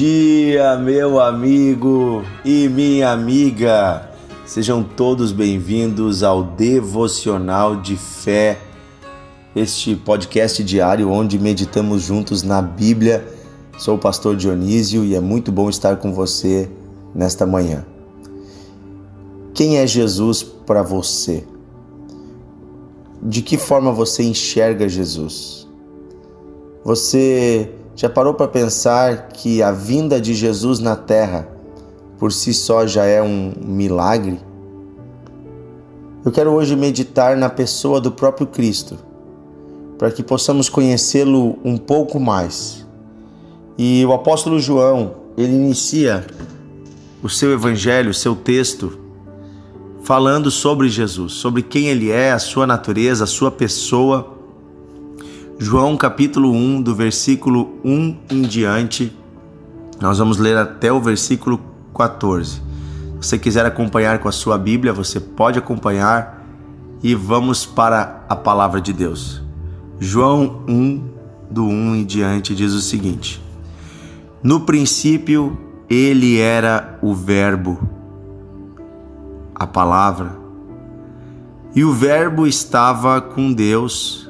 dia, meu amigo e minha amiga. Sejam todos bem-vindos ao Devocional de Fé, este podcast diário onde meditamos juntos na Bíblia. Sou o pastor Dionísio e é muito bom estar com você nesta manhã. Quem é Jesus para você? De que forma você enxerga Jesus? Você já parou para pensar que a vinda de Jesus na terra por si só já é um milagre? Eu quero hoje meditar na pessoa do próprio Cristo, para que possamos conhecê-lo um pouco mais. E o apóstolo João, ele inicia o seu evangelho, o seu texto, falando sobre Jesus, sobre quem ele é, a sua natureza, a sua pessoa João capítulo 1, do versículo 1 em diante, nós vamos ler até o versículo 14. Se você quiser acompanhar com a sua Bíblia, você pode acompanhar e vamos para a palavra de Deus. João 1, do 1 em diante, diz o seguinte: No princípio, ele era o Verbo, a palavra, e o Verbo estava com Deus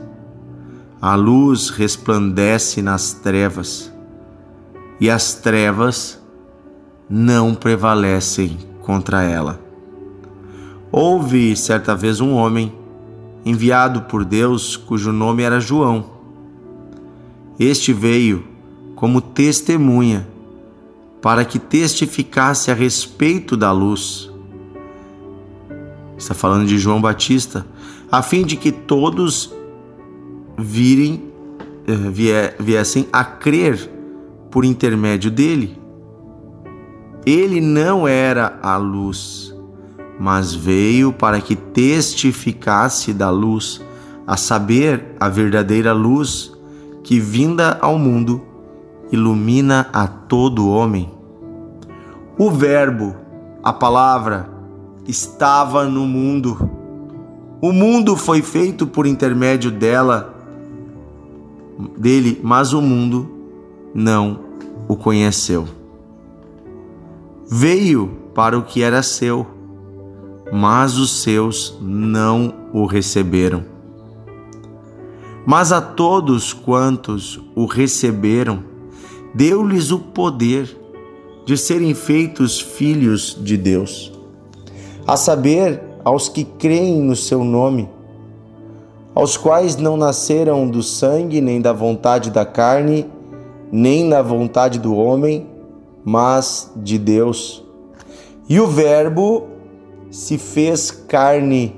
A luz resplandece nas trevas e as trevas não prevalecem contra ela. Houve certa vez um homem enviado por Deus cujo nome era João. Este veio como testemunha para que testificasse a respeito da luz. Está falando de João Batista, a fim de que todos virem, eh, viessem a crer por intermédio dele. Ele não era a luz, mas veio para que testificasse da luz, a saber, a verdadeira luz que, vinda ao mundo, ilumina a todo homem. O Verbo, a palavra, estava no mundo. O mundo foi feito por intermédio dela dele, mas o mundo não o conheceu. Veio para o que era seu, mas os seus não o receberam. Mas a todos quantos o receberam, deu-lhes o poder de serem feitos filhos de Deus, a saber, aos que creem no seu nome aos quais não nasceram do sangue, nem da vontade da carne, nem da vontade do homem, mas de Deus. E o Verbo se fez carne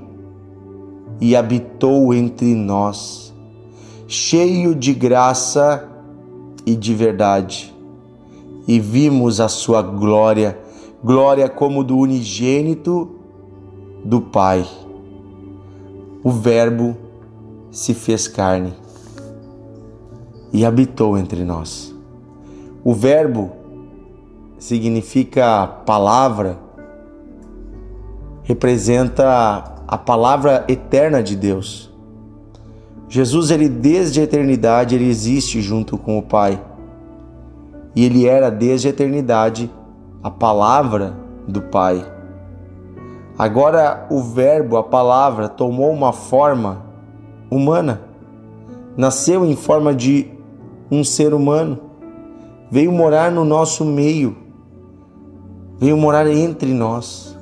e habitou entre nós, cheio de graça e de verdade. E vimos a sua glória, glória como do unigênito do Pai. O Verbo se fez carne e habitou entre nós. O verbo significa palavra, representa a palavra eterna de Deus. Jesus, ele desde a eternidade, ele existe junto com o Pai. E ele era desde a eternidade a palavra do Pai. Agora o verbo, a palavra, tomou uma forma humana. Nasceu em forma de um ser humano. Veio morar no nosso meio. Veio morar entre nós.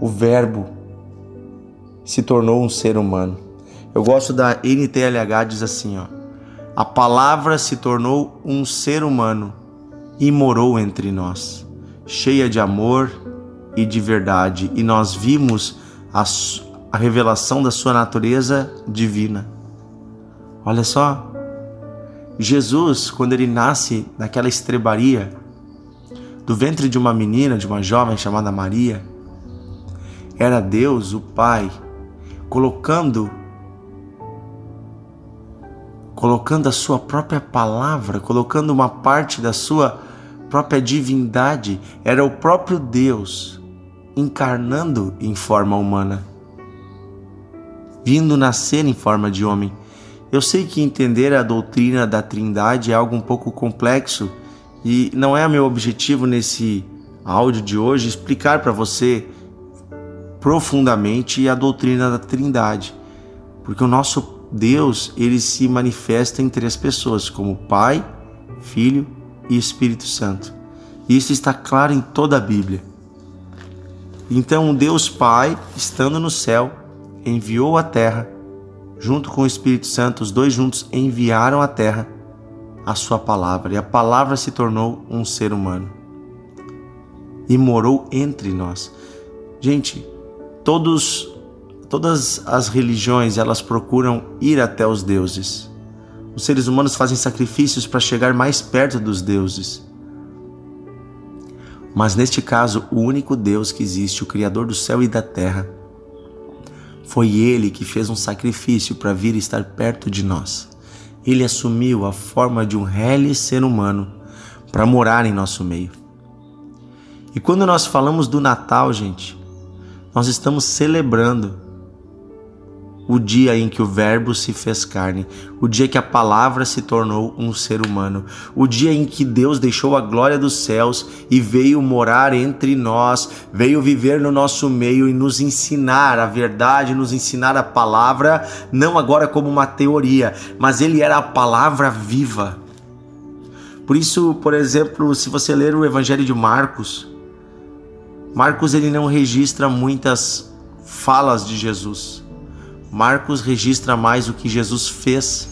O Verbo se tornou um ser humano. Eu gosto da NTLH, diz assim, ó. A palavra se tornou um ser humano e morou entre nós, cheia de amor e de verdade, e nós vimos a, a revelação da sua natureza divina. Olha só, Jesus, quando ele nasce naquela estrebaria, do ventre de uma menina, de uma jovem chamada Maria, era Deus, o Pai, colocando colocando a sua própria palavra, colocando uma parte da sua própria divindade, era o próprio Deus encarnando em forma humana, vindo nascer em forma de homem. Eu sei que entender a doutrina da Trindade é algo um pouco complexo e não é meu objetivo nesse áudio de hoje explicar para você profundamente a doutrina da Trindade, porque o nosso Deus ele se manifesta em três pessoas, como Pai, Filho e Espírito Santo. Isso está claro em toda a Bíblia. Então, Deus Pai, estando no céu, enviou à terra, junto com o Espírito Santo, os dois juntos enviaram à terra a sua palavra, e a palavra se tornou um ser humano e morou entre nós. Gente, Todos, todas as religiões elas procuram ir até os deuses. Os seres humanos fazem sacrifícios para chegar mais perto dos deuses. Mas neste caso, o único Deus que existe, o Criador do céu e da terra, foi Ele que fez um sacrifício para vir estar perto de nós. Ele assumiu a forma de um réis ser humano para morar em nosso meio. E quando nós falamos do Natal, gente, nós estamos celebrando o dia em que o Verbo se fez carne, o dia que a palavra se tornou um ser humano, o dia em que Deus deixou a glória dos céus e veio morar entre nós, veio viver no nosso meio e nos ensinar a verdade, nos ensinar a palavra, não agora como uma teoria, mas ele era a palavra viva. Por isso, por exemplo, se você ler o Evangelho de Marcos, Marcos ele não registra muitas falas de Jesus. Marcos registra mais o que Jesus fez,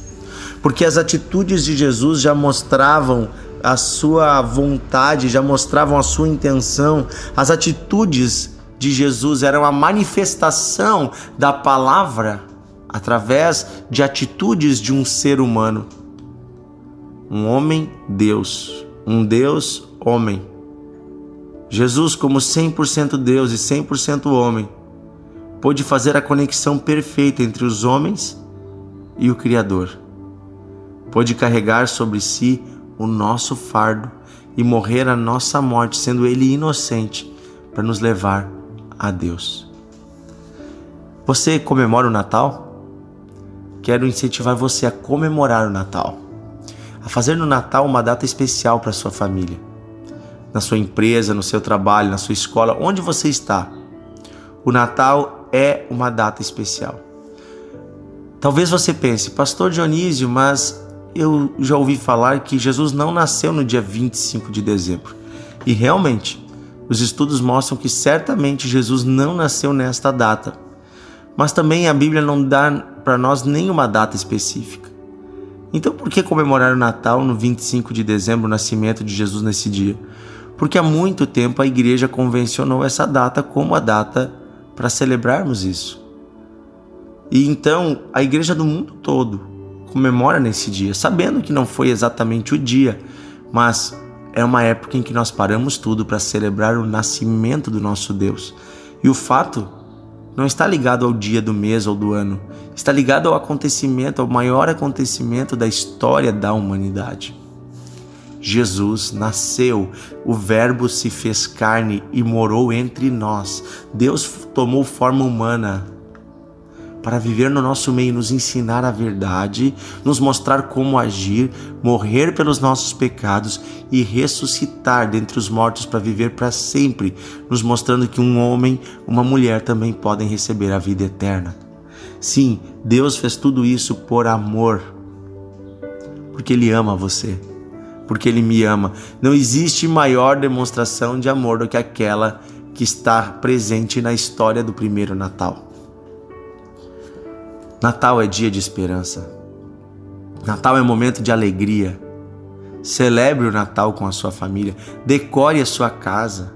porque as atitudes de Jesus já mostravam a sua vontade, já mostravam a sua intenção. As atitudes de Jesus eram a manifestação da palavra através de atitudes de um ser humano. Um homem, Deus. Um Deus, homem. Jesus, como 100% Deus e 100% homem, pôde fazer a conexão perfeita entre os homens e o Criador. Pôde carregar sobre si o nosso fardo e morrer a nossa morte, sendo ele inocente, para nos levar a Deus. Você comemora o Natal? Quero incentivar você a comemorar o Natal, a fazer no Natal uma data especial para sua família na sua empresa, no seu trabalho, na sua escola, onde você está. O Natal é uma data especial. Talvez você pense, Pastor Dionísio, mas eu já ouvi falar que Jesus não nasceu no dia 25 de dezembro. E realmente, os estudos mostram que certamente Jesus não nasceu nesta data. Mas também a Bíblia não dá para nós nenhuma data específica. Então, por que comemorar o Natal no 25 de dezembro, o nascimento de Jesus nesse dia? porque há muito tempo a igreja convencionou essa data como a data para celebrarmos isso. E então a igreja do mundo todo comemora nesse dia, sabendo que não foi exatamente o dia, mas é uma época em que nós paramos tudo para celebrar o nascimento do nosso Deus. E o fato não está ligado ao dia do mês ou do ano, está ligado ao acontecimento, ao maior acontecimento da história da humanidade. Jesus nasceu, o Verbo se fez carne e morou entre nós. Deus tomou forma humana para viver no nosso meio, nos ensinar a verdade, nos mostrar como agir, morrer pelos nossos pecados e ressuscitar dentre os mortos para viver para sempre, nos mostrando que um homem, uma mulher também podem receber a vida eterna. Sim, Deus fez tudo isso por amor, porque Ele ama você porque Ele me ama. Não existe maior demonstração de amor do que aquela que está presente na história do primeiro Natal. Natal é dia de esperança. Natal é momento de alegria. Celebre o Natal com a sua família. Decore a sua casa.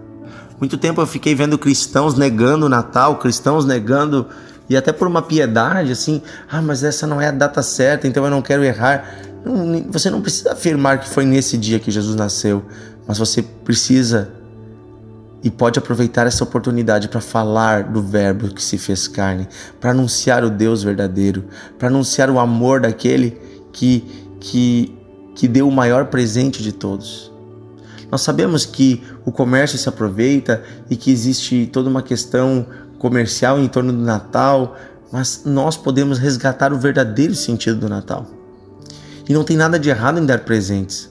Muito tempo eu fiquei vendo cristãos negando o Natal, cristãos negando e até por uma piedade assim, ah, mas essa não é a data certa, então eu não quero errar. Você não precisa afirmar que foi nesse dia que Jesus nasceu, mas você precisa e pode aproveitar essa oportunidade para falar do Verbo que se fez carne, para anunciar o Deus verdadeiro, para anunciar o amor daquele que, que, que deu o maior presente de todos. Nós sabemos que o comércio se aproveita e que existe toda uma questão comercial em torno do Natal, mas nós podemos resgatar o verdadeiro sentido do Natal. E não tem nada de errado em dar presentes,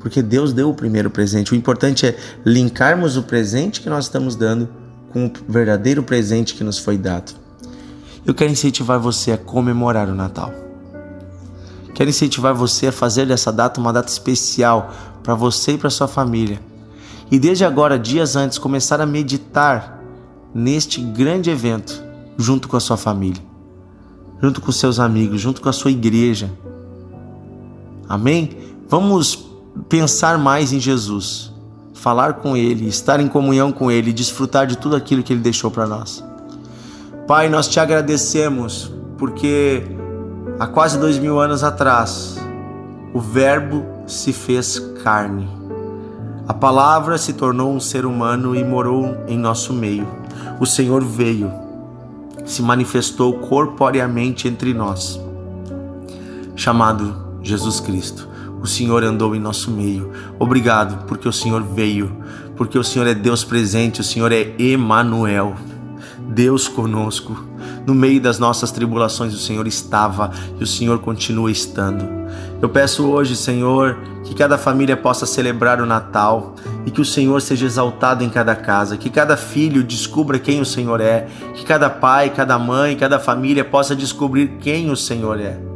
porque Deus deu o primeiro presente. O importante é linkarmos o presente que nós estamos dando com o verdadeiro presente que nos foi dado. Eu quero incentivar você a comemorar o Natal. Quero incentivar você a fazer dessa data uma data especial para você e para sua família. E desde agora, dias antes, começar a meditar neste grande evento junto com a sua família, junto com seus amigos, junto com a sua igreja. Amém? Vamos pensar mais em Jesus, falar com Ele, estar em comunhão com Ele, desfrutar de tudo aquilo que Ele deixou para nós. Pai, nós te agradecemos porque há quase dois mil anos atrás o Verbo se fez carne. A palavra se tornou um ser humano e morou em nosso meio. O Senhor veio, se manifestou corporeamente entre nós, chamado Jesus Cristo. O Senhor andou em nosso meio. Obrigado, porque o Senhor veio, porque o Senhor é Deus presente, o Senhor é Emanuel, Deus conosco. No meio das nossas tribulações, o Senhor estava e o Senhor continua estando. Eu peço hoje, Senhor, que cada família possa celebrar o Natal e que o Senhor seja exaltado em cada casa, que cada filho descubra quem o Senhor é, que cada pai, cada mãe, cada família possa descobrir quem o Senhor é.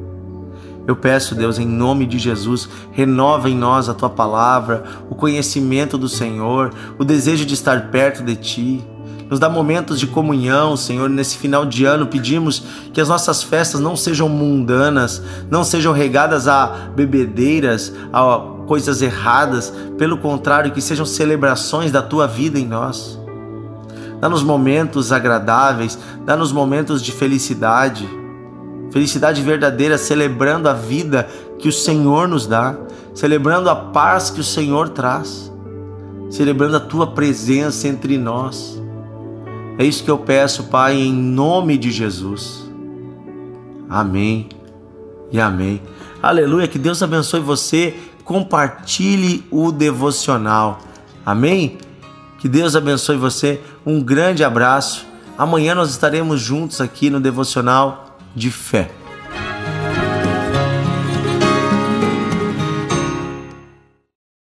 Eu peço, Deus, em nome de Jesus, renova em nós a tua palavra, o conhecimento do Senhor, o desejo de estar perto de ti. Nos dá momentos de comunhão, Senhor. Nesse final de ano, pedimos que as nossas festas não sejam mundanas, não sejam regadas a bebedeiras, a coisas erradas. Pelo contrário, que sejam celebrações da tua vida em nós. Dá-nos momentos agradáveis, dá-nos momentos de felicidade felicidade verdadeira, celebrando a vida que o Senhor nos dá, celebrando a paz que o Senhor traz, celebrando a tua presença entre nós. É isso que eu peço, Pai, em nome de Jesus. Amém e amém. Aleluia, que Deus abençoe você. Compartilhe o devocional. Amém? Que Deus abençoe você. Um grande abraço. Amanhã nós estaremos juntos aqui no devocional de fé.